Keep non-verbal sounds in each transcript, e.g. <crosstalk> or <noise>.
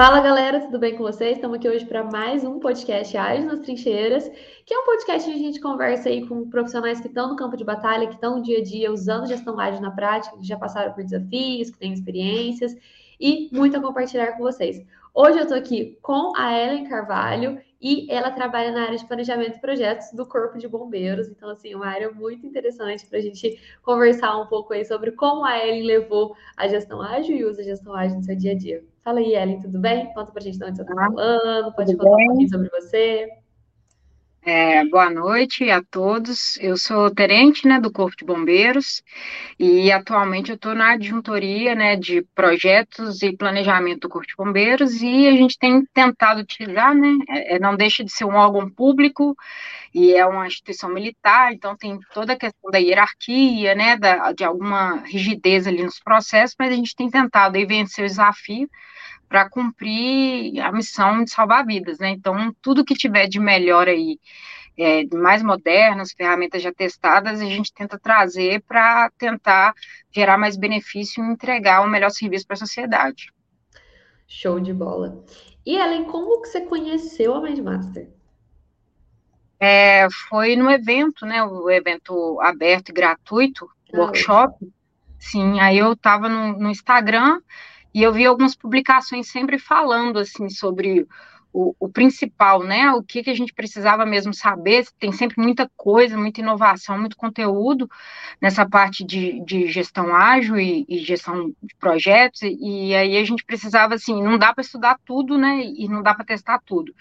Fala galera, tudo bem com vocês? Estamos aqui hoje para mais um podcast Ágil nas Trincheiras, que é um podcast onde a gente conversa aí com profissionais que estão no campo de batalha, que estão no dia a dia usando gestão ágil na prática, que já passaram por desafios, que têm experiências e muito a compartilhar com vocês. Hoje eu estou aqui com a Ellen Carvalho e ela trabalha na área de planejamento e projetos do Corpo de Bombeiros. Então, assim, uma área muito interessante para a gente conversar um pouco aí sobre como a Ellen levou a gestão ágil e usa a gestão ágil no seu dia a dia. Fala aí, Ellen, tudo bem? Conta para a gente de onde você está falando, pode contar bem? um pouquinho sobre você. É, boa noite a todos. Eu sou terente né, do Corpo de Bombeiros e atualmente eu estou na adjuntoria né, de projetos e planejamento do Corpo de Bombeiros e a gente tem tentado utilizar, né, é, é, não deixa de ser um órgão público e é uma instituição militar, então tem toda a questão da hierarquia, né, da, de alguma rigidez ali nos processos, mas a gente tem tentado aí vencer o desafio para cumprir a missão de salvar vidas, né? Então, tudo que tiver de melhor aí, é, mais modernas, ferramentas já testadas, a gente tenta trazer para tentar gerar mais benefício e entregar o um melhor serviço para a sociedade. Show de bola. E Ellen, como que você conheceu a Mindmaster? É, foi no evento, né? O evento aberto e gratuito, ah, workshop. Sim, aí eu estava no, no Instagram e eu vi algumas publicações sempre falando assim sobre o, o, principal, né? O que, que a gente precisava mesmo saber. Tem sempre muita coisa, muita inovação, muito conteúdo nessa parte de, de gestão ágil e, e, gestão de projetos, e, e aí a gente precisava, assim, não dá para estudar tudo, né? E não dá para testar tudo.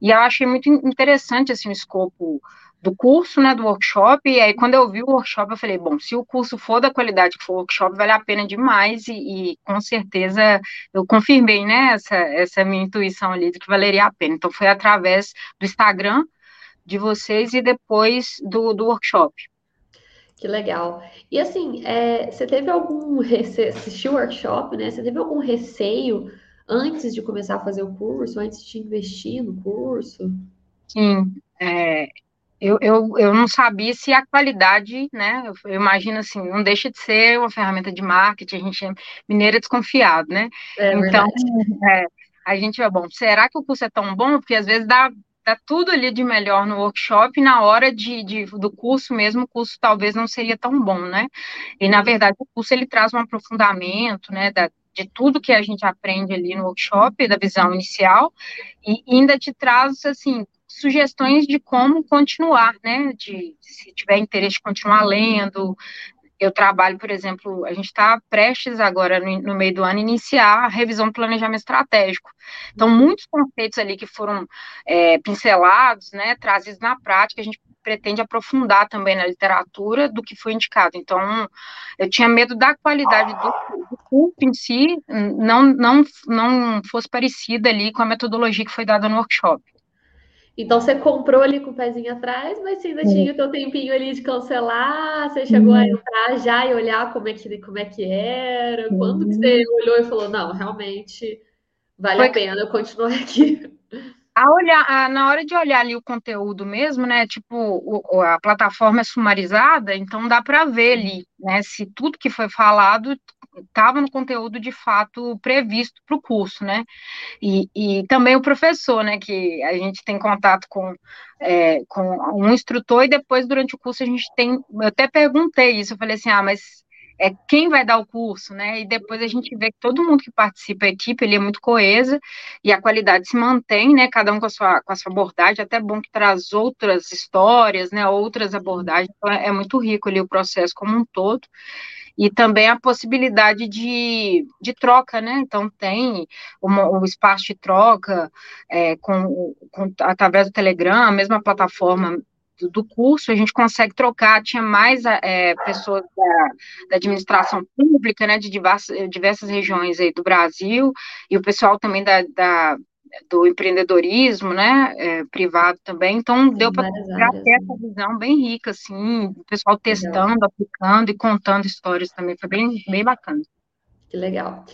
E eu achei muito interessante, assim, o escopo do curso, né, do workshop, e aí quando eu vi o workshop, eu falei, bom, se o curso for da qualidade que for o workshop, vale a pena demais, e, e, com certeza eu confirmei, né, essa, essa minha intuição ali de que valeria a pena. Então foi através do Instagram de vocês e depois do, do workshop. Que legal. E assim, é, você teve algum receio, assistiu o workshop, né, você teve algum receio antes de começar a fazer o curso, antes de investir no curso? Sim, é, eu, eu, eu não sabia se a qualidade, né? Eu, eu, imagino assim, não deixa de ser uma ferramenta de marketing, a gente é mineira desconfiado, né? É então, é, a gente é bom. Será que o curso é tão bom? Porque às vezes dá, dá tudo ali de melhor no workshop, e na hora de, de, do curso mesmo, o curso talvez não seria tão bom, né? E na verdade o curso ele traz um aprofundamento, né? Da, de tudo que a gente aprende ali no workshop, da visão inicial, e ainda te traz, assim, sugestões de como continuar, né? De se tiver interesse de continuar lendo. Eu trabalho, por exemplo, a gente está prestes agora, no, no, meio do ano, iniciar a revisão do planejamento estratégico. Então, muitos conceitos ali que foram é, pincelados, né, trazidos na prática, a gente pretende aprofundar também na literatura do que foi indicado. Então, eu tinha medo da qualidade do, do curso em si não, não, não fosse parecida ali com a metodologia que foi dada no workshop. Então você comprou ali com o pezinho atrás, mas você ainda tinha o teu tempinho ali de cancelar, você chegou a entrar já e olhar como é que, como é que era, quando que você olhou e falou, não, realmente vale Foi... a pena eu continuar <laughs> aqui. A olhar, a, na hora de olhar ali o conteúdo mesmo, né? Tipo, o, a plataforma é sumarizada, então dá para ver ali, né? Se tudo que foi falado estava no conteúdo de fato previsto para o curso, né? E, e, também o professor, né? Que a gente tem contato com, é, com um instrutor e depois durante o curso a gente tem. Eu até perguntei isso, eu falei assim, ah, mas é quem vai dar o curso, né? E depois a gente vê que todo mundo que participa, a equipe, ele é muito coesa e a qualidade se mantém, né? Cada um com a sua, com a sua abordagem, até bom que traz outras histórias, né? Outras abordagens, então é, é muito rico ali o processo como um todo e também a possibilidade de, de troca, né? Então tem o espaço de troca é, com, com, através do Telegram, a mesma plataforma do curso, a gente consegue trocar, tinha mais é, pessoas da, da, administração pública, né, de diversas, diversas regiões aí do Brasil, e o pessoal também da, da do empreendedorismo, né, é, privado também, então deu para ter essa visão bem rica, assim, o pessoal testando, legal. aplicando e contando histórias também, foi bem, bem bacana. Que legal.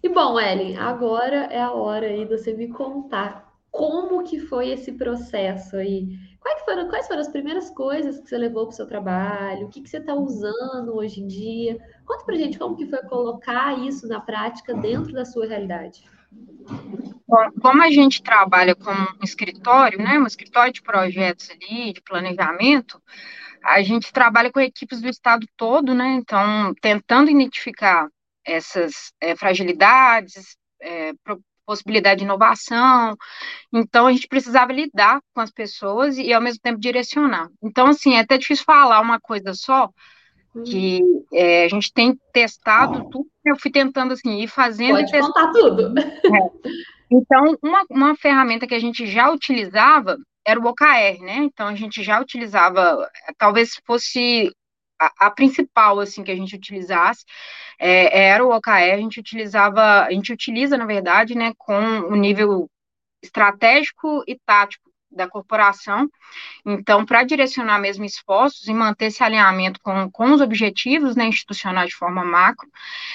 E bom, Ellen, agora é a hora aí de você me contar como que foi esse processo aí. Quais foram, quais foram as primeiras coisas que você levou para o seu trabalho? O que, que você está usando hoje em dia? Conta para gente como que foi colocar isso na prática dentro da sua realidade. Bom, como a gente trabalha com um escritório, né, um escritório de projetos ali, de planejamento, a gente trabalha com equipes do estado todo, né, então tentando identificar essas é, fragilidades, é, possibilidade de inovação, então a gente precisava lidar com as pessoas e ao mesmo tempo direcionar. Então, assim, é até difícil falar uma coisa só, que é, a gente tem testado tudo, eu fui tentando assim, ir fazendo Pode e contar tudo. <laughs> É. Então, uma, uma ferramenta que a gente já utilizava era o OKR, né? Então, a gente já utilizava, talvez fosse a, a principal, assim, que a gente utilizasse, é, era o OKR, a gente utilizava, a gente utiliza, na verdade, né, com o nível estratégico e tático da corporação. Então, para direcionar mesmo esforços e manter esse alinhamento com, com os objetivos né, institucionais de forma macro.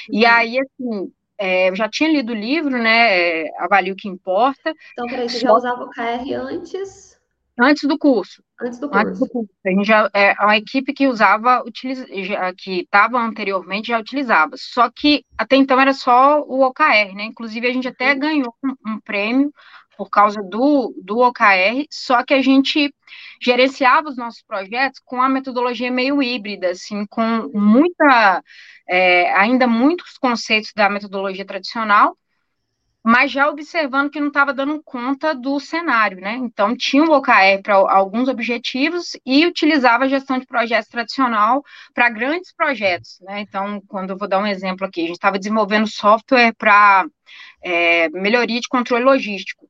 Uhum. E aí, assim, é, eu já tinha lido o livro, né? É, Avalie o que importa. Então, peraí, você já usava o KR antes? Antes do curso. Antes do curso. Antes do curso. A gente já, é uma equipe que usava, utiliza, que estava anteriormente já utilizava. Só que até então era só o OKR, né? Inclusive a gente até uhum. ganhou um, um prêmio por causa do, do OKR, só que a gente gerenciava os nossos projetos com a metodologia meio híbrida, assim, com muita, é, ainda muitos conceitos da metodologia tradicional, mas já observando que não estava dando conta do cenário, né? Então, tinha o OKR para alguns objetivos e utilizava a gestão de projetos tradicional para grandes projetos, né? Então, quando eu vou dar um exemplo aqui, a gente estava desenvolvendo software para é, melhoria de controle logístico.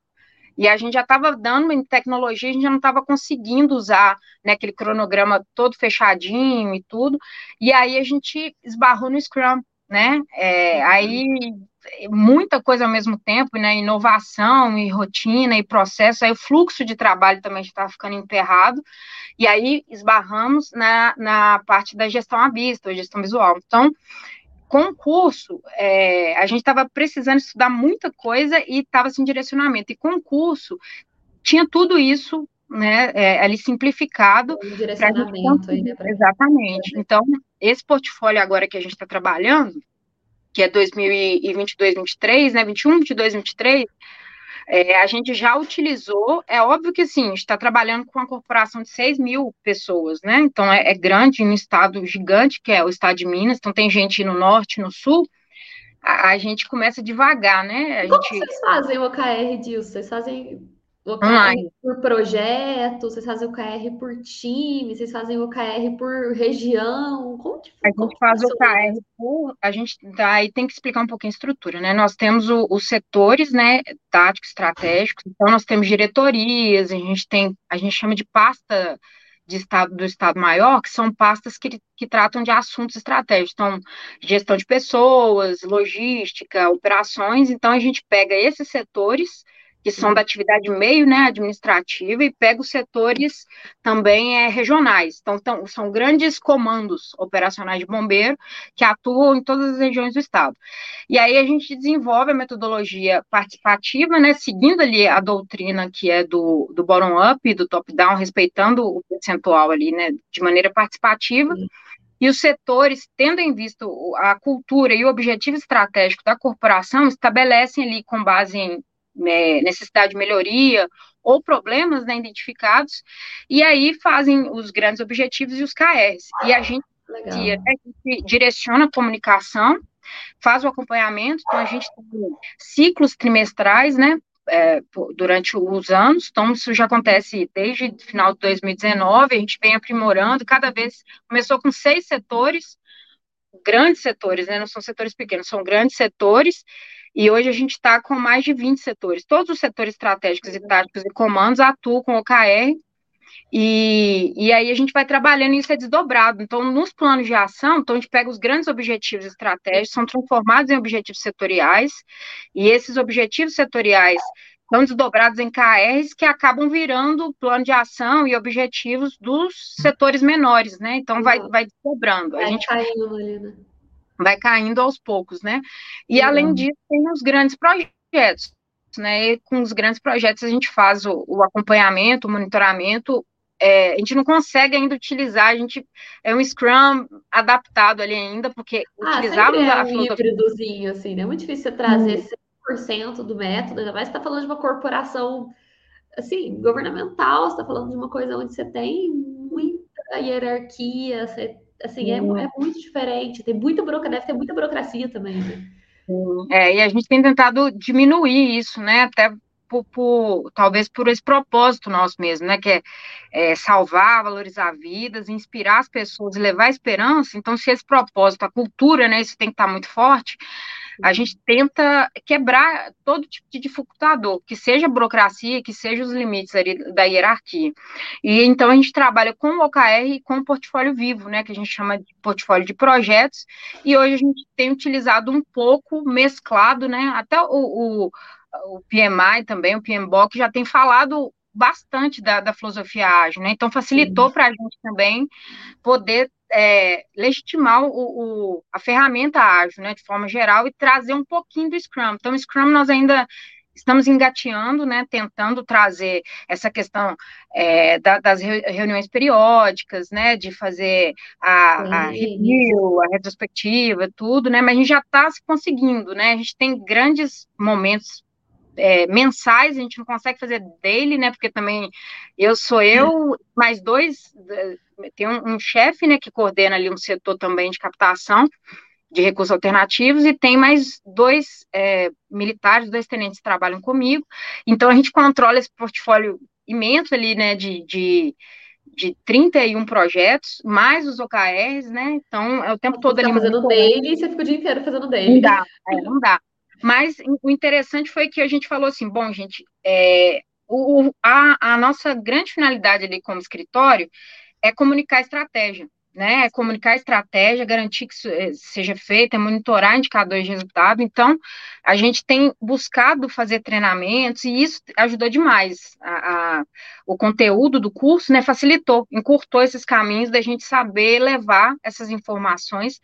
E a gente já estava dando em tecnologia, a gente já não estava conseguindo usar né, aquele cronograma todo fechadinho e tudo. E aí a gente esbarrou no Scrum, né? É, aí muita coisa ao mesmo tempo, né? Inovação e rotina e processo, aí o fluxo de trabalho também estava ficando emperrado, e aí esbarramos na, na parte da gestão à vista, gestão visual. Então, com o curso, é, a gente estava precisando estudar muita coisa e estava sem direcionamento. E com o curso, tinha tudo isso né, é, ali simplificado. Um direcionamento aí, né, Exatamente. Então, esse portfólio agora que a gente está trabalhando, que é 2022, 23, né, 21, 22, 23, é, a gente já utilizou, é óbvio que sim, a gente está trabalhando com uma corporação de 6 mil pessoas, né? Então é, é grande, um estado gigante, que é o estado de Minas, então tem gente no norte, no sul, a, a gente começa devagar, né? A Como gente... vocês fazem o OKR, Dilson? Vocês fazem OKR por projeto, vocês fazem OKR por time, vocês fazem OKR por região, como que A gente faz OKR por, a gente daí tem que explicar um pouquinho a estrutura, né? Nós temos o, os setores, né, táticos, estratégicos, então nós temos diretorias, a gente tem, a gente chama de pasta de estado do Estado Maior, que são pastas que, que tratam de assuntos estratégicos, então, gestão de pessoas, logística, operações, então a gente pega esses setores que são da atividade meio né, administrativa, e pega os setores também é, regionais. Então, tão, são grandes comandos operacionais de bombeiro que atuam em todas as regiões do estado. E aí a gente desenvolve a metodologia participativa, né, seguindo ali a doutrina que é do, do bottom-up e do top-down, respeitando o percentual ali, né, de maneira participativa. E os setores, tendo em vista a cultura e o objetivo estratégico da corporação, estabelecem ali, com base em é, necessidade de melhoria ou problemas né, identificados, e aí fazem os grandes objetivos e os KRs. E a gente, dia, né, a gente direciona a comunicação, faz o acompanhamento, então a gente tem ciclos trimestrais, né, é, durante os anos, então isso já acontece desde o final de 2019, a gente vem aprimorando, cada vez, começou com seis setores, grandes setores, né, não são setores pequenos, são grandes setores, e hoje a gente está com mais de 20 setores. Todos os setores estratégicos e táticos e comandos atuam com OKR, e, e aí a gente vai trabalhando e isso é desdobrado. Então, nos planos de ação, então a gente pega os grandes objetivos estratégicos, são transformados em objetivos setoriais, e esses objetivos setoriais são desdobrados em KRs que acabam virando plano de ação e objetivos dos setores menores, né? Então vai, vai desdobrando. A gente caindo ali, né? Vai caindo aos poucos, né? E uhum. além disso, tem os grandes projetos, né? E com os grandes projetos a gente faz o, o acompanhamento, o monitoramento. É, a gente não consegue ainda utilizar, a gente é um Scrum adaptado ali ainda, porque ah, utilizava é a um filosofia... híbridozinho, assim, né? É muito difícil você trazer hum. 100% do método, ainda mais você está falando de uma corporação, assim, governamental, você está falando de uma coisa onde você tem muita hierarquia, você, assim, é, é, muito diferente, tem muita burocracia, deve ter muita burocracia também, né? É, e a gente tem tentado diminuir isso, né, até por, por, talvez por esse propósito nosso mesmo, né, que é, é, salvar, valorizar vidas, inspirar as pessoas levar esperança. Então, se esse propósito, a cultura, né, isso tem que estar muito forte, a gente tenta quebrar todo tipo de dificultador, que seja a burocracia, que seja os limites da hierarquia. E então a gente trabalha com o OKR e com o portfólio vivo, né, que a gente chama de portfólio de projetos, e hoje a gente tem utilizado um pouco mesclado, né, até o, o o PMI também, o PMBOK, já tem falado bastante da, da filosofia ágil, né? Então facilitou para a gente também poder é, legitimar o, o, a ferramenta ágil, né, de forma geral, e trazer um pouquinho do Scrum. Então, o Scrum nós ainda estamos engateando, né, tentando trazer essa questão é, da, das reuniões periódicas, né, de fazer a, a review, a retrospectiva, tudo, né, mas a gente já está conseguindo, né, a gente tem grandes momentos é, mensais, a gente não consegue fazer daily, né? Porque também eu sou eu, mais dois, tem um, um chefe, né, que coordena ali um setor também de captação de recursos alternativos, e tem mais dois é, militares, dois tenentes que trabalham comigo. Então a gente controla esse portfólio imenso ali, né, de, de de 31 projetos, mais os OKRs, né? Então, é o tempo todo você tá ali. fazendo daily e você fica o dia inteiro fazendo daily. Não dá, é, não dá. Mas o interessante foi que a gente falou assim, bom, gente, é, o, a, a nossa grande finalidade ali como escritório é comunicar estratégia né, comunicar estratégia, garantir que isso eh, seja feito, é monitorar indicadores de resultado. Então, a gente tem buscado fazer treinamentos e isso ajudou demais. A, a, o conteúdo do curso, né, facilitou, encurtou esses caminhos da gente saber levar essas informações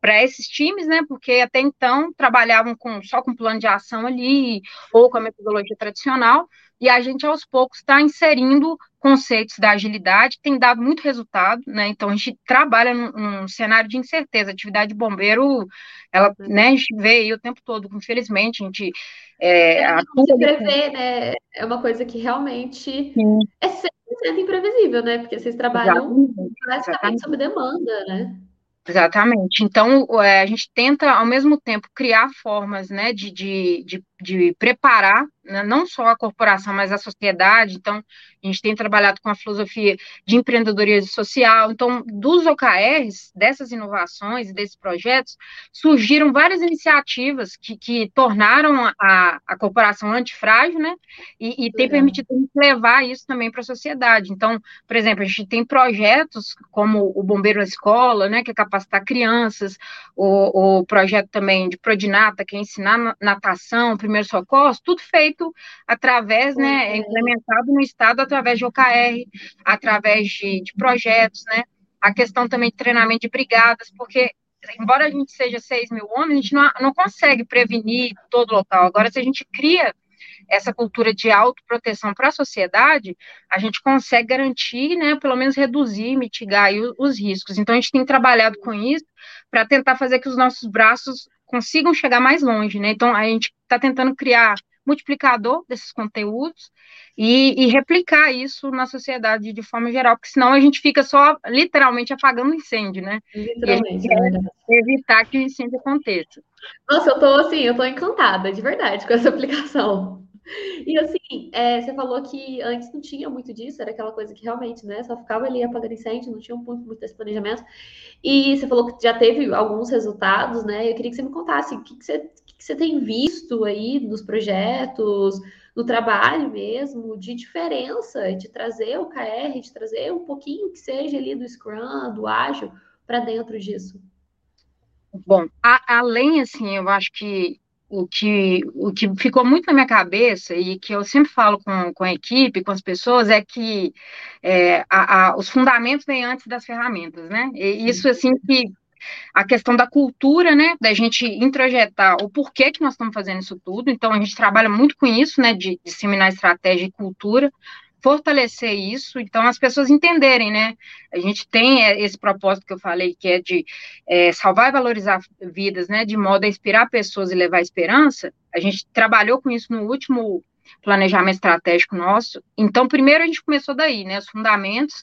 para esses times, né, porque até então trabalhavam com, só com plano de ação ali ou com a metodologia tradicional, e a gente aos poucos está inserindo conceitos da agilidade, tem dado muito resultado, né? Então a gente trabalha num, num cenário de incerteza. A atividade de bombeiro, ela, né, a gente vê aí o tempo todo, infelizmente, a gente é, é atua. Se prever, né? É uma coisa que realmente Sim. é 100% imprevisível, né? Porque vocês trabalham basicamente sob demanda, né? Exatamente. Então, é, a gente tenta, ao mesmo tempo, criar formas né, de, de, de, de preparar né, não só a corporação, mas a sociedade. Então, a gente tem trabalhado com a filosofia de empreendedorismo social. Então, dos OKRs, dessas inovações e desses projetos, surgiram várias iniciativas que, que tornaram a, a corporação antifrágil, né? E, e tem permitido levar isso também para a sociedade. Então, por exemplo, a gente tem projetos como o Bombeiro na Escola, né? Que é capacitar crianças, o, o projeto também de Prodinata, que é ensinar natação, primeiro socorro, tudo feito através, né, é implementado no Estado através de OKR, através de, de projetos, né, a questão também de treinamento de brigadas, porque embora a gente seja 6 mil homens, a gente não, não consegue prevenir todo o local. Agora, se a gente cria essa cultura de autoproteção para a sociedade, a gente consegue garantir, né, pelo menos reduzir, mitigar os, os riscos. Então, a gente tem trabalhado com isso para tentar fazer que os nossos braços consigam chegar mais longe, né? Então, a gente está tentando criar multiplicador desses conteúdos e, e, replicar isso na sociedade de forma geral, porque senão a gente fica só literalmente apagando incêndio, né? Literalmente, é evitar que o incêndio aconteça. Nossa, eu tô assim, eu tô encantada, de verdade, com essa <laughs> aplicação. E assim, é, você falou que antes não tinha muito disso, era aquela coisa que realmente, né, só ficava ali apagando incêndio, não tinha muito, muito desse planejamento. E você falou que já teve alguns resultados, né? Eu queria que você me contasse o que, que você que você tem visto aí nos projetos, no trabalho mesmo, de diferença, de trazer o KR, de trazer um pouquinho que seja ali do Scrum, do Ágil, para dentro disso? Bom, a, além, assim, eu acho que o que, o que ficou muito na minha cabeça e que eu sempre falo com, com a equipe, com as pessoas, é que é, a, a, os fundamentos vêm antes das ferramentas, né? E isso, assim, que a questão da cultura, né, da gente introjetar o porquê que nós estamos fazendo isso tudo, então a gente trabalha muito com isso, né, de disseminar estratégia e cultura, fortalecer isso, então as pessoas entenderem, né? A gente tem é, esse propósito que eu falei, que é de é, salvar e valorizar vidas, né? De modo a inspirar pessoas e levar esperança. A gente trabalhou com isso no último planejamento estratégico nosso. Então, primeiro a gente começou daí, né? Os fundamentos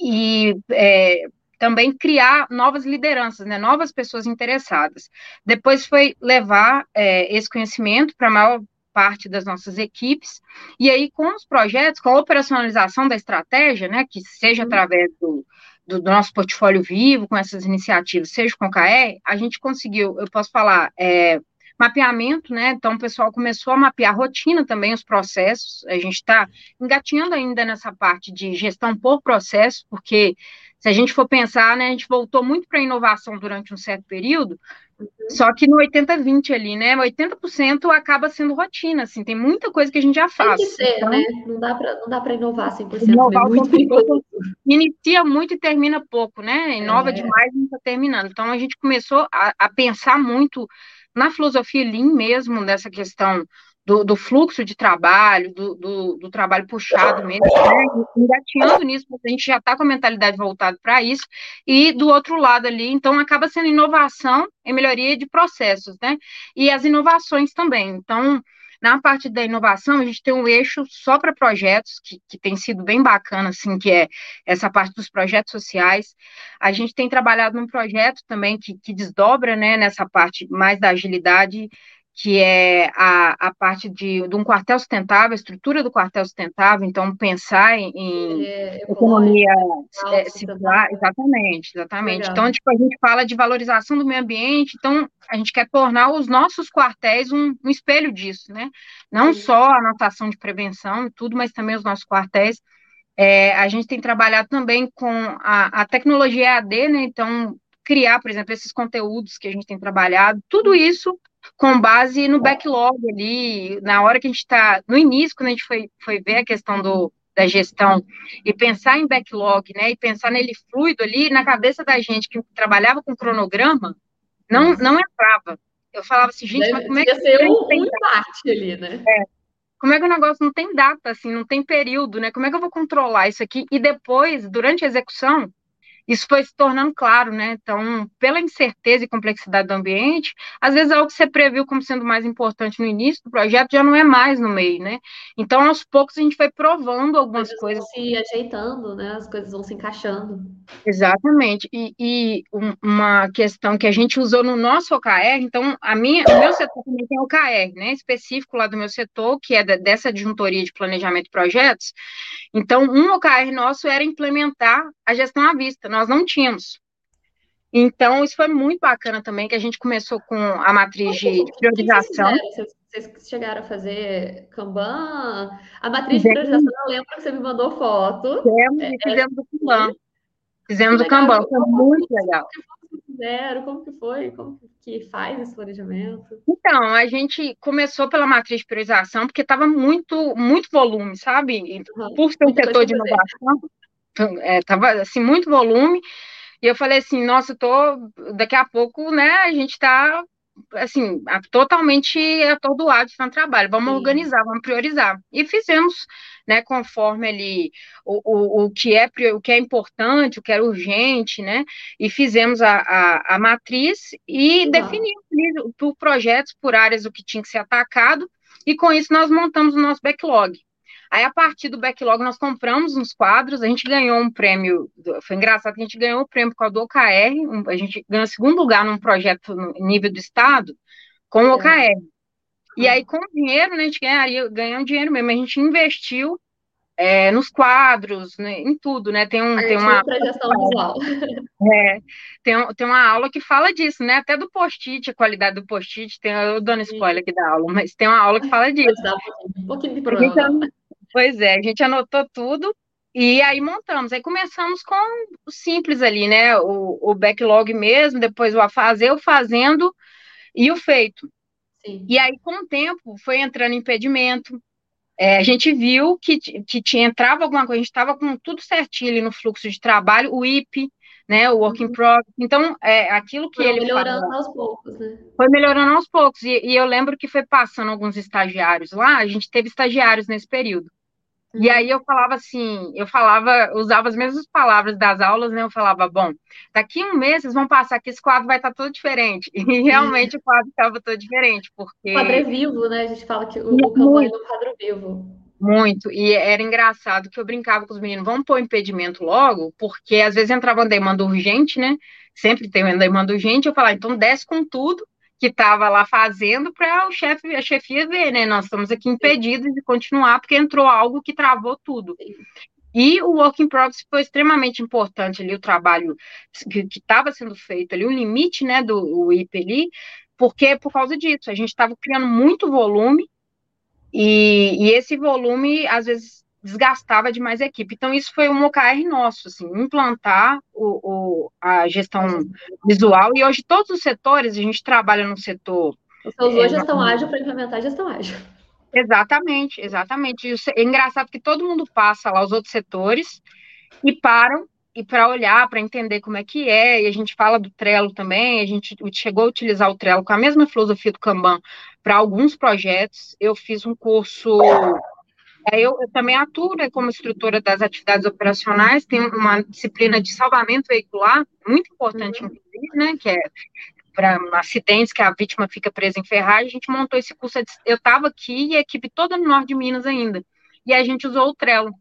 e é, também criar novas lideranças, né, novas pessoas interessadas. Depois foi levar é, esse conhecimento para maior parte das nossas equipes, e aí com os projetos, com a operacionalização da estratégia, né, que seja uhum. através do, do, nosso portfólio vivo, com essas iniciativas, seja com o KR, a gente conseguiu, eu posso falar, é, mapeamento, né? Então, o pessoal começou a mapear a rotina também, os processos. A gente está engatinhando ainda nessa parte de gestão por processo, porque se a gente for pensar, né, a gente voltou muito para a inovação durante um certo período, uhum. só que no 80-20 ali, né, 80% acaba sendo rotina, assim, tem muita coisa que a gente já faz. Tem que ser, então, né, não dá para não dá para inovar 100%, inovar é muito perigoso. Inicia muito e termina pouco, né, inova é. demais e não está terminando. Então, a gente começou a, a pensar muito na filosofia Lean mesmo, dessa questão do, do, fluxo de trabalho, do, do, do trabalho puxado mesmo, <laughs> né? engatinhando nisso, a gente já está com a mentalidade voltada para isso, e do outro lado ali, então acaba sendo inovação e melhoria de processos, né? E as inovações também. Então, na parte da inovação, a gente tem um eixo só para projetos, que, que tem sido bem bacana, assim, que é essa parte dos projetos sociais. A gente tem trabalhado num projeto também que, que desdobra, né, nessa parte mais da agilidade, que é a, a parte de, de um quartel sustentável, a estrutura do quartel sustentável, então pensar em, é, economia é, circular, exatamente, exatamente. Legal. Então, tipo, a gente fala de valorização do meio ambiente, então a gente quer tornar os nossos quartéis um, um espelho disso, né? Não Sim. só a notação de prevenção e tudo, mas também os nossos quartéis. É, a gente tem trabalhado também com a, a tecnologia AD, né? Então, criar, por exemplo, esses conteúdos que a gente tem trabalhado, tudo isso com base no backlog ali, na hora que a gente está, no início, quando a gente foi, foi ver a questão do, da gestão e pensar em backlog, né, e pensar nele fluido ali, na cabeça da gente que trabalhava com cronograma, não, não entrava. Eu falava assim, gente, Deve, mas como é que... ser um, um empate ali, né? É. Como é que o negócio não tem data, assim, não tem período, né? Como é que eu vou controlar isso aqui? E depois, durante a execução, isso foi se tornando claro, né? Então, pela incerteza e complexidade do ambiente, às vezes algo que você previu como sendo mais importante no início do projeto já não é mais no meio, né? Então, aos poucos, a gente foi provando algumas As coisas. Vão se ajeitando, né? As coisas vão se encaixando. Exatamente. E, e um, uma questão que a gente usou no nosso OKR, então, a minha, o meu setor também tem OKR, né? Específico lá do meu setor, que é dessa adjuntoria de planejamento de projetos. Então, um OKR nosso era implementar a gestão à vista. Nós não tínhamos. Então, isso foi muito bacana também, que a gente começou com a matriz de priorização. Vocês chegaram a fazer Kanban? A matriz de priorização, eu lembro que você me mandou foto. Fizemos, é, fizemos o Kanban. Fizemos o Kanban, foi muito legal. Fizeram, como que foi? Como que faz esse planejamento? Então, a gente começou pela matriz de priorização, porque estava muito, muito volume, sabe? Uhum. Por ser um setor de inovação, é, tava assim, muito volume, e eu falei assim, nossa, eu tô, daqui a pouco, né, a gente tá, assim, totalmente atordoado no trabalho, vamos Sim. organizar, vamos priorizar, e fizemos, né, conforme ali, o, o, o, que é, o que é importante, o que era urgente, né, e fizemos a, a, a matriz e uhum. definimos por projetos, por áreas, o que tinha que ser atacado, e com isso nós montamos o nosso backlog. Aí, a partir do backlog, nós compramos uns quadros, a gente ganhou um prêmio, foi engraçado que a gente ganhou o um prêmio com a do OKR, um, a gente ganhou segundo lugar num projeto no nível do estado, com o OKR. É. E aí, com o dinheiro, né, a gente ganharia, ganhou dinheiro mesmo, a gente investiu é, nos quadros, né, em tudo, né? Tem um, tem uma visual. <laughs> É, tem, tem uma aula que fala disso, né? Até do post-it, a qualidade do post-it, tem, eu dando spoiler aqui da aula, mas tem uma aula que fala disso. Um pouquinho de problema. Pois é, a gente anotou tudo e aí montamos. Aí começamos com o simples ali, né? O, o backlog mesmo, depois o a fazer, o fazendo e o feito. Sim. E aí, com o tempo, foi entrando impedimento. É, a gente viu que, que tinha, entrava alguma coisa, a gente estava com tudo certinho ali no fluxo de trabalho, o IP, né, o work in uhum. progress. Então, é, aquilo que foi ele melhorando falou, aos poucos, né? Foi melhorando aos poucos. E, e, eu lembro que foi passando alguns estagiários lá, a gente teve estagiários nesse período. E aí eu falava assim, eu falava, usava as mesmas palavras das aulas, né? Eu falava, bom, daqui um mês vocês vão passar que esse quadro vai estar todo diferente. <laughs> E realmente o quadro estava todo diferente, porque... O quadro é vivo, né? A gente fala que o, o campanha é um quadro vivo. Muito, e era engraçado que eu brincava com os meninos, vamos pôr impedimento logo, porque às vezes entrava uma demanda urgente, né? Sempre tem uma demanda urgente, eu falava, então desce com tudo, que estava lá fazendo para o chefe, a chefia ver, né? Nós estamos aqui impedidos de continuar porque entrou algo que travou tudo. E o work in progress foi extremamente importante ali, o trabalho que estava sendo feito ali, o limite, né, do IP ali, porque por causa disso, a gente estava criando muito volume, e, e, esse volume, às vezes, desgastava demais a equipe. Então, isso foi um OKR nosso, assim, implantar o, o, a gestão visual. E hoje, todos os setores, a gente trabalha no setor. Você usou é, gestão ágil para implementar a gestão ágil. Exatamente, exatamente. É engraçado que todo mundo passa lá, os outros setores, e param e para olhar, para entender como é que é, e a gente fala do Trello também, a gente chegou a utilizar o Trello com a mesma filosofia do Kanban para alguns projetos. Eu fiz um curso eu, eu, também atuo né, como instrutora das atividades operacionais, tenho uma disciplina de salvamento veicular, muito importante, uhum. inclusive, né, que é para acidentes que a vítima fica presa em ferragem, a gente montou esse curso, eu estava aqui e a equipe toda no norte de Minas ainda, e a gente usou o Trello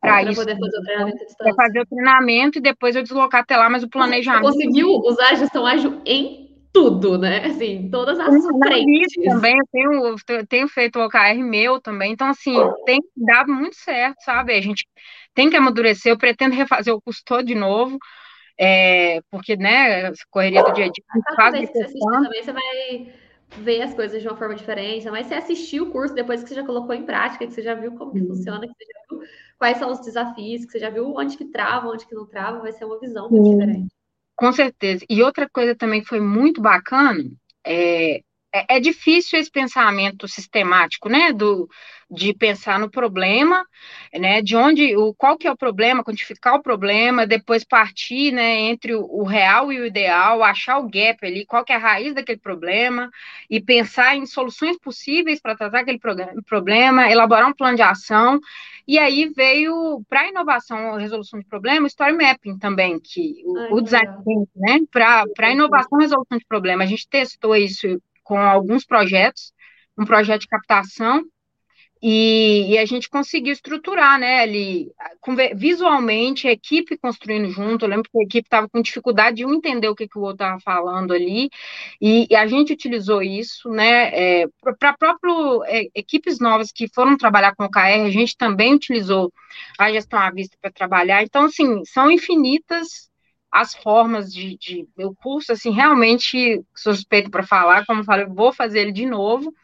para isso. poder fazer o treinamento Para fazer o treinamento e depois eu deslocar até lá, mas o planejamento... Você conseguiu usar a gestão ágil em tudo, né? Assim, todas as frentes. Também eu tenho, eu tenho feito o OKR meu também, então assim, tem dado muito certo, sabe? A gente tem que amadurecer, eu pretendo refazer o curso todo de novo, é, porque, né, correria do dia a dia, faz que você também, você vai ver as coisas de uma forma diferente, mas você assistiu o curso depois que você já colocou em prática, que você já viu como que funciona, que você já viu quais são os desafios, que você já viu onde que trava, onde que não trava, vai ser uma visão muito diferente. Com certeza. E outra coisa também que foi muito bacana é, é, é, difícil esse pensamento sistemático, né, do, de pensar no problema, né, de onde, o, qual que é o problema, quantificar o problema, depois partir, né, entre o, o real e o ideal, achar o gap ali, qual que é a raiz daquele problema, e pensar em soluções possíveis para tratar aquele problema, elaborar um plano de ação, e aí veio para a inovação, resolução de problema, story mapping também, que o, Ai, o design, né, para a inovação, resolução de problema, a gente testou isso com alguns projetos, um projeto de captação, e, e, a gente conseguiu estruturar, né, ali, visualmente, a equipe construindo junto, eu lembro que a equipe estava com dificuldade de um entender o que, que o outro estava falando ali, e, e, a gente utilizou isso, né, é, para próprio é, equipes novas que foram trabalhar com o KR, a gente também utilizou a gestão à vista para trabalhar, então, assim, são infinitas as formas de, de meu curso, assim, realmente suspeito para falar, como eu falei, vou fazer ele de novo.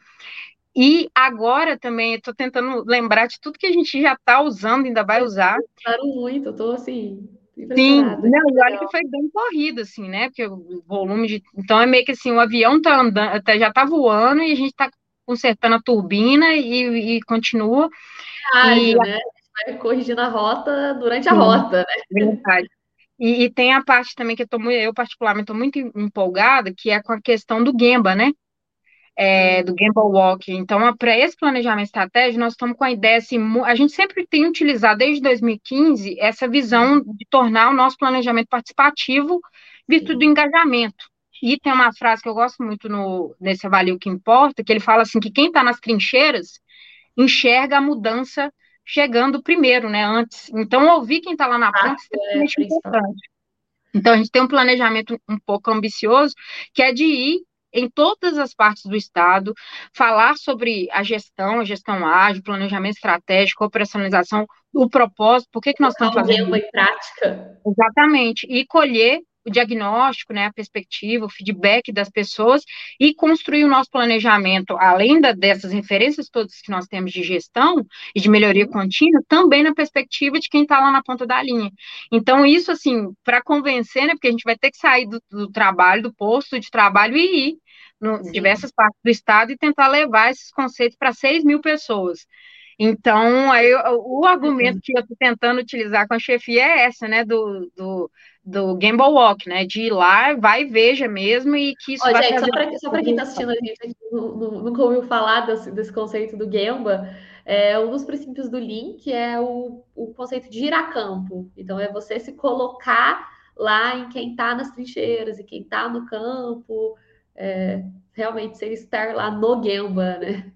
E agora também estou tentando lembrar de tudo que a gente já está usando, ainda vai usar. Claro, muito, estou assim. Sim, não, e olha que foi bem corrido, assim, né? Porque o volume de. Então é meio que assim, o avião tá andando, tá, já tá voando e a gente está consertando a turbina e, e continua. Ah, e... né? Vai corrigindo a rota durante a Sim, rota, né? Verdade. E, e, tem a parte também que eu, tô, eu particularmente estou muito empolgada, que é com a questão do Gemba, né? É, do Gamble Walk. Então, para esse planejamento estratégico, nós estamos com a ideia, assim, a gente sempre tem utilizado desde 2015 essa visão de tornar o nosso planejamento participativo virtude do engajamento. E tem uma frase que eu gosto muito no, nesse Avalio que Importa, que ele fala assim, que quem está nas trincheiras enxerga a mudança chegando primeiro, né, antes. Então, ouvir quem está lá na ponta ah, é extremamente importante. Então, a gente tem um planejamento um pouco ambicioso, que é de ir em todas as partes do Estado, falar sobre a gestão, a gestão ágil, planejamento estratégico, operacionalização, o propósito, por que, que nós estamos fazendo. em prática. Exatamente, e colher o diagnóstico, né, a perspectiva, o feedback das pessoas e construir o nosso planejamento, além da, dessas referências todas que nós temos de gestão e de melhoria uhum. contínua, também na perspectiva de quem está lá na ponta da linha. Então, isso, assim, para convencer, né, porque a gente vai ter que sair do, do trabalho, do posto de trabalho e ir em diversas partes do estado e tentar levar esses conceitos para 6 mil pessoas. Então, aí, o argumento que eu estou tentando utilizar com a chefia é essa, né, do, do do Gamble Walk, né? De ir lá, vai e veja mesmo, e que isso Ó, vai gente, só para quem está assistindo a gente nunca ouviu falar desse, desse conceito do Gamba, é, um dos princípios do Link é o, o conceito de girar campo. Então, é você se colocar lá em quem está nas trincheiras e quem está no campo, é, realmente você estar lá no Gamba, né?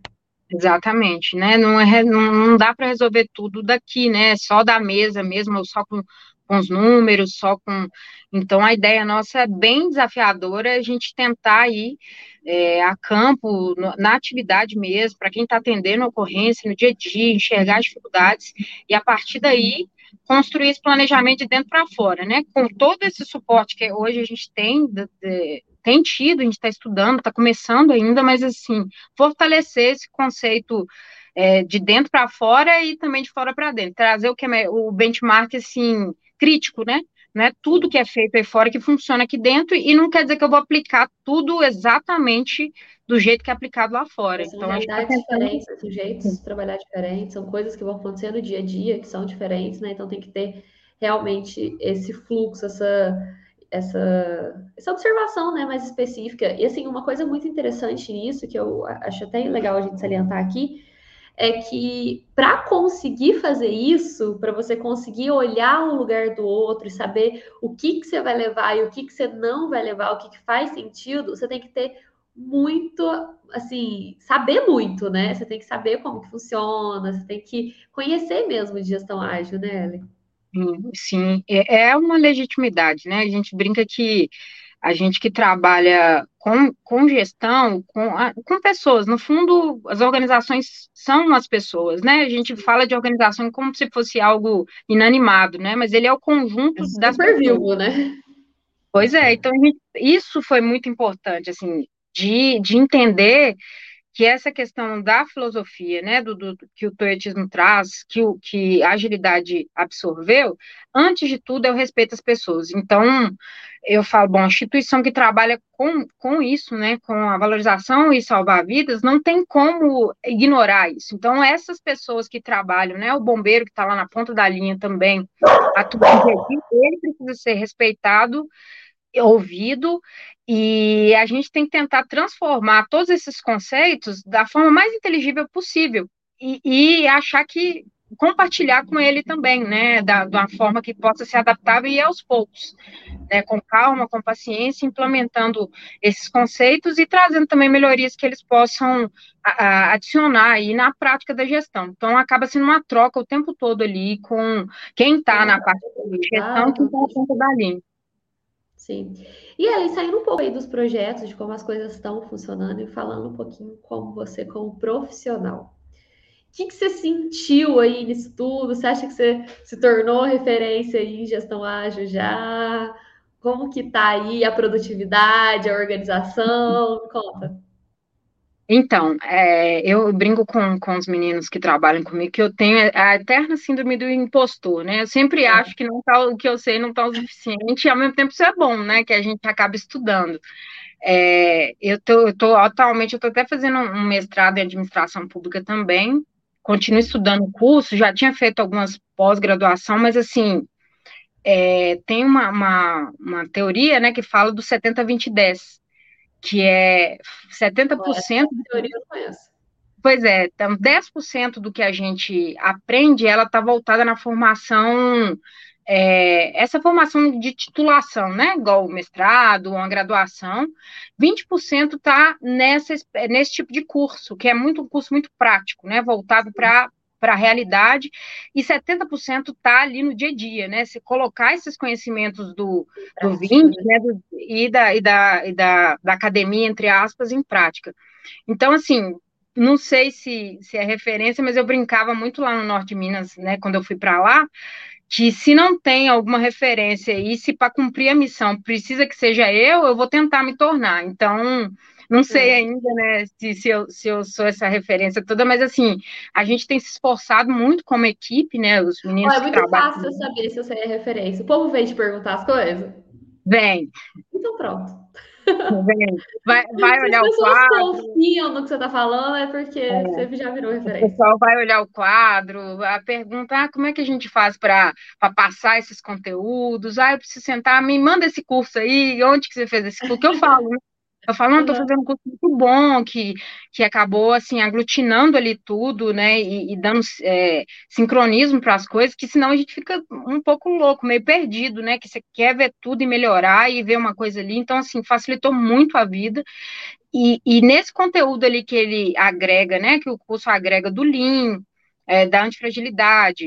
Exatamente, né? Não, é, não, não dá para resolver tudo daqui, né? Só da mesa mesmo, ou só com, com os números, só com. Então, a ideia nossa é bem desafiadora, a gente tentar ir é, a campo, no, na atividade mesmo, para quem está atendendo a ocorrência no dia a dia, enxergar as dificuldades, e a partir daí construir esse planejamento de dentro para fora, né? Com todo esse suporte que hoje a gente tem de, de, tem tido, a gente está estudando, está começando ainda, mas assim, fortalecer esse conceito é, de dentro para fora e também de fora para dentro, trazer o que é o benchmark assim crítico, né? Não é tudo que é feito aí fora que funciona aqui dentro, e não quer dizer que eu vou aplicar tudo exatamente do jeito que é aplicado lá fora. São então, realidades tá diferentes, são jeitos de trabalhar diferentes, são coisas que vão acontecer no dia a dia que são diferentes, né? Então tem que ter realmente esse fluxo, essa essa, essa observação né, mais específica. E assim, uma coisa muito interessante nisso, que eu acho até legal a gente salientar aqui, é que para conseguir fazer isso, para você conseguir olhar um lugar do outro e saber o que, que você vai levar e o que, que você não vai levar, o que, que faz sentido, você tem que ter muito, assim, saber muito, né? Você tem que saber como que funciona, você tem que conhecer mesmo de gestão ágil, né, Ellen? Sim, é, é uma legitimidade, né? A gente brinca que a gente que trabalha com, com gestão, com, com pessoas, no fundo, as organizações são as pessoas, né? A gente fala de organização como se fosse algo inanimado, né? Mas ele é o conjunto é das pessoas. vivo, né? Pois é, então gente, isso foi muito importante, assim, de, de entender que essa questão da filosofia, né, do, do, que o toyetismo traz, que, o, que a agilidade absorveu, antes de tudo é o respeito às pessoas. Então, eu falo, bom, a instituição que trabalha com, com isso, né, com a valorização e salvar vidas, não tem como ignorar isso. Então, essas pessoas que trabalham, né, o bombeiro que está lá na ponta da linha também, atuando, ele precisa ser respeitado, ouvido e a gente tem que tentar transformar todos esses conceitos da forma mais inteligível possível e, e achar que compartilhar com ele também, né, da, de uma forma que possa ser adaptável e aos poucos, né, com calma, com paciência, implementando esses conceitos e trazendo também melhorias que eles possam a, a, adicionar aí na prática da gestão. Então, acaba sendo uma troca o tempo todo ali com quem está na parte de gestão, quem está na ponta da linha. Sim. E Ellen, saindo um pouco aí dos projetos, de como as coisas estão funcionando e falando um pouquinho como você, como profissional. O que, que você sentiu aí nisso tudo? Você acha que você se tornou referência em gestão ágil já? Como que tá aí a produtividade, a organização? Conta. Então, é, eu brinco com, com os meninos que trabalham comigo que eu tenho a eterna síndrome do impostor, né? Eu sempre acho que não tá, o que eu sei não está o suficiente, e ao mesmo tempo isso é bom, né? Que a gente acaba estudando. É, eu tô, eu tô atualmente, eu tô até fazendo um mestrado em administração pública também, continuo estudando o curso, já tinha feito algumas pós-graduação, mas assim, é, tem uma, uma, uma teoria, né, que fala do 70-20-10, que é 70%. Essa teoria eu conheço. Pois é, então 10% do que a gente aprende, ela está voltada na formação, é, essa formação de titulação, né? Igual mestrado, uma graduação, 20% está nesse tipo de curso, que é muito um curso muito prático, né? Voltado para para a realidade, e 70% está ali no dia a dia, né? Se colocar esses conhecimentos do, do 20, né, do, e, da, e, da, e da, da academia, entre aspas, em prática. Então, assim, não sei se, se é referência, mas eu brincava muito lá no norte de Minas, né, quando eu fui para lá, que se não tem alguma referência e se para cumprir a missão precisa que seja eu, eu vou tentar me tornar. Então, não sei ainda, né, se, se, eu, se eu sou essa referência toda, mas assim, a gente tem se esforçado muito como equipe, né? Os meninos Olha, é muito fácil saber se eu sei a referência. O povo vem te perguntar as coisas? Vem. Então pronto. Vai, <laughs> vai olhar o quadro. Se confiam no que você está falando, é porque é. você já virou referência. O pessoal vai olhar o quadro, a pergunta, ah, como é que a gente faz para passar esses conteúdos? Ah, eu preciso sentar, me manda esse curso aí, onde que você fez esse curso? que eu falo, né? Eu falo, não, estou fazendo um curso muito bom, que, que acabou, assim, aglutinando ali tudo, né, e, e dando é, sincronismo para as coisas, que senão a gente fica um pouco louco, meio perdido, né, que você quer ver tudo e melhorar e ver uma coisa ali, então, assim, facilitou muito a vida, e, e nesse conteúdo ali que ele agrega, né, que o curso agrega do Lean, é, da antifragilidade,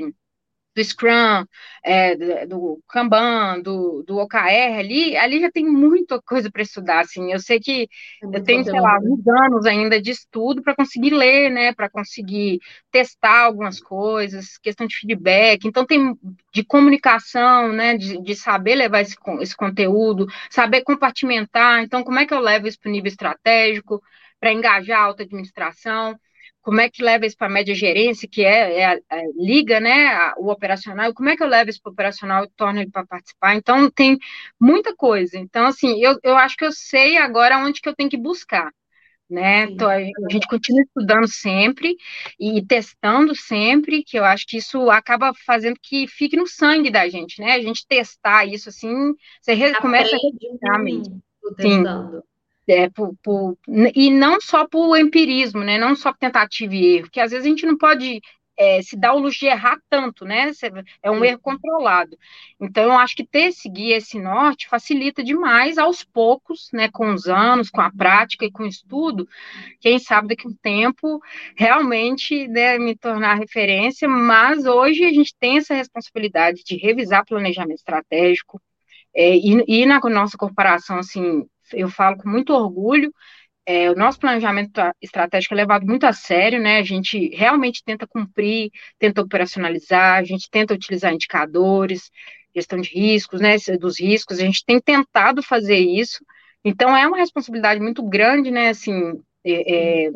do Scrum, é, do Kanban, do, do OKR ali, ali já tem muita coisa para estudar, assim, eu sei que é eu tenho, sei lá, uns anos ainda de estudo para conseguir ler, né, para conseguir testar algumas coisas, questão de feedback, então tem de comunicação, né, de, de saber levar esse, esse conteúdo, saber compartimentar, então como é que eu levo isso para o nível estratégico, para engajar a alta administração, como é que leva isso para a média gerência, que é, é, é, liga né, o operacional, como é que eu levo isso para o operacional e torno ele para participar? Então, tem muita coisa. Então, assim, eu, eu acho que eu sei agora onde que eu tenho que buscar. Né? Então, a gente continua estudando sempre e testando sempre, que eu acho que isso acaba fazendo que fique no sangue da gente, né? A gente testar isso assim, você Aprende começa a mesmo. Testando. Sim é, por, por, e não só por empirismo, né? Não só por tentativa e erro, que às vezes a gente não pode é, se dar o luxo de errar tanto, né? É um erro controlado. Então, eu acho que ter esse guia, esse norte, facilita demais aos poucos, né? Com os anos, com a prática e com o estudo, quem sabe daqui a um tempo realmente né, me tornar referência, mas hoje a gente tem essa responsabilidade de revisar planejamento estratégico, é, e, e na nossa corporação, assim, eu falo com muito orgulho, é, o nosso planejamento estratégico é levado muito a sério, né? A gente realmente tenta cumprir, tenta operacionalizar, a gente tenta utilizar indicadores, gestão de riscos, né? Dos riscos, a gente tem tentado fazer isso. Então é uma responsabilidade muito grande, né? Assim, é, é,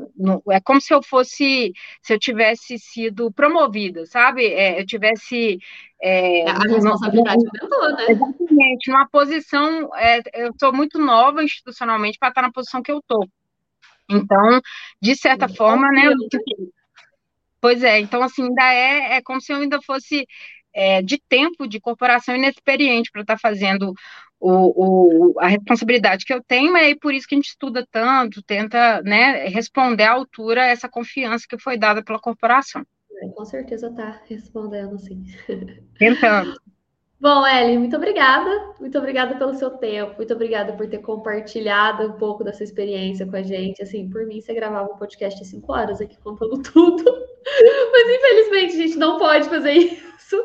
é, como se eu fosse, se eu tivesse sido promovida, sabe? É, eu tivesse. É, a responsabilidade aumentou, né? Exatamente, numa posição. É, eu sou muito nova institucionalmente para estar na posição que eu estou. Então, de certa Sim, forma, né? Pois é, então, assim, ainda é, é como se eu ainda fosse é, de tempo de corporação inexperiente para estar fazendo o, o, a responsabilidade que eu tenho, é por isso que a gente estuda tanto, tenta né, responder à altura essa confiança que foi dada pela corporação. É, com certeza está respondendo, sim. Tentando. <laughs> Bom, Ellen, muito obrigada. Muito obrigada pelo seu tempo. Muito obrigada por ter compartilhado um pouco dessa experiência com a gente. Assim, por mim, você gravava um podcast de cinco horas aqui contando <laughs> tudo. Mas, infelizmente, a gente não pode fazer isso.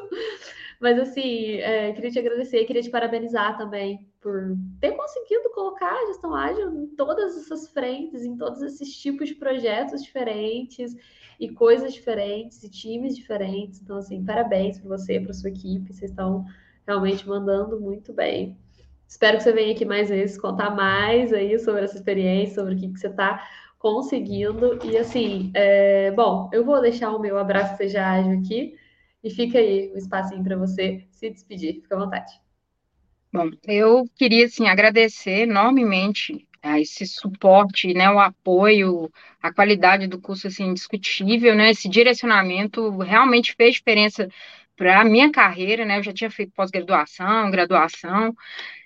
Mas, assim, é, queria te agradecer, queria te parabenizar também por ter conseguido colocar a gestão ágil em todas essas frentes, em todos esses tipos de projetos diferentes e coisas diferentes e times diferentes. Então, assim, parabéns para você, para sua equipe. Vocês estão realmente mandando muito bem. Espero que você venha aqui mais vezes contar mais aí sobre essa experiência, sobre o que, que você está conseguindo. E assim, é... bom, eu vou deixar o meu abraço seja ágil aqui e fica aí um espacinho para você se despedir. Fica à vontade. Bom, eu queria assim agradecer enormemente a esse suporte, né, o apoio, a qualidade do curso assim indiscutível, né, esse direcionamento realmente fez diferença para a minha carreira, né? Eu já tinha feito pós-graduação, graduação,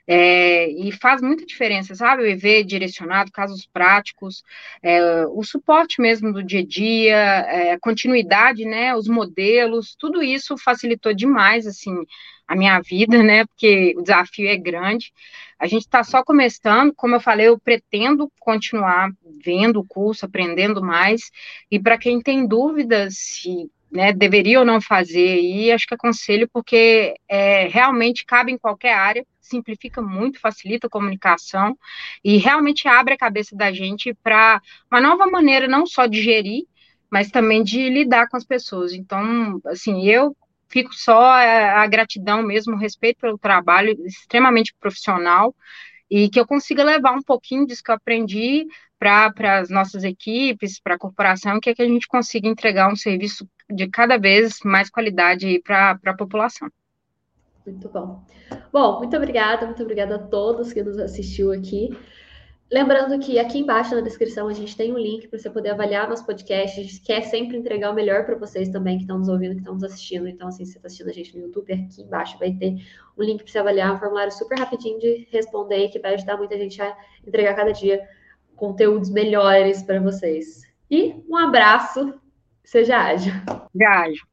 é, e faz muita diferença, sabe? O EV direcionado, casos práticos, é, o suporte mesmo do dia a dia, é, continuidade, né? Os modelos, tudo isso facilitou demais, assim, a minha vida, né? Porque o desafio é grande. A gente está só começando, como eu falei, eu pretendo continuar vendo o curso, aprendendo mais, e para quem tem dúvidas se né, deveria ou não fazer, e acho que aconselho porque é, realmente cabe em qualquer área, simplifica muito, facilita a comunicação e realmente abre a cabeça da gente para uma nova maneira não só de gerir, mas também de lidar com as pessoas. Então, assim, eu fico só a, a gratidão mesmo, o respeito pelo trabalho extremamente profissional e que eu consiga levar um pouquinho disso que eu aprendi para as nossas equipes, para a corporação, que é que a gente consiga entregar um serviço de cada vez mais qualidade para a população. Muito bom. Bom, muito obrigada, muito obrigada a todos que nos assistiu aqui. Lembrando que aqui embaixo na descrição a gente tem um link para você poder avaliar nosso podcast. A gente quer sempre entregar o melhor para vocês também que estão nos ouvindo, que estão nos assistindo. Então, assim, se você está assistindo a gente no YouTube, aqui embaixo vai ter um link para você avaliar, um formulário super rapidinho de responder que vai ajudar muita gente a entregar cada dia conteúdos melhores para vocês. E um abraço, seja ágil. Ágil.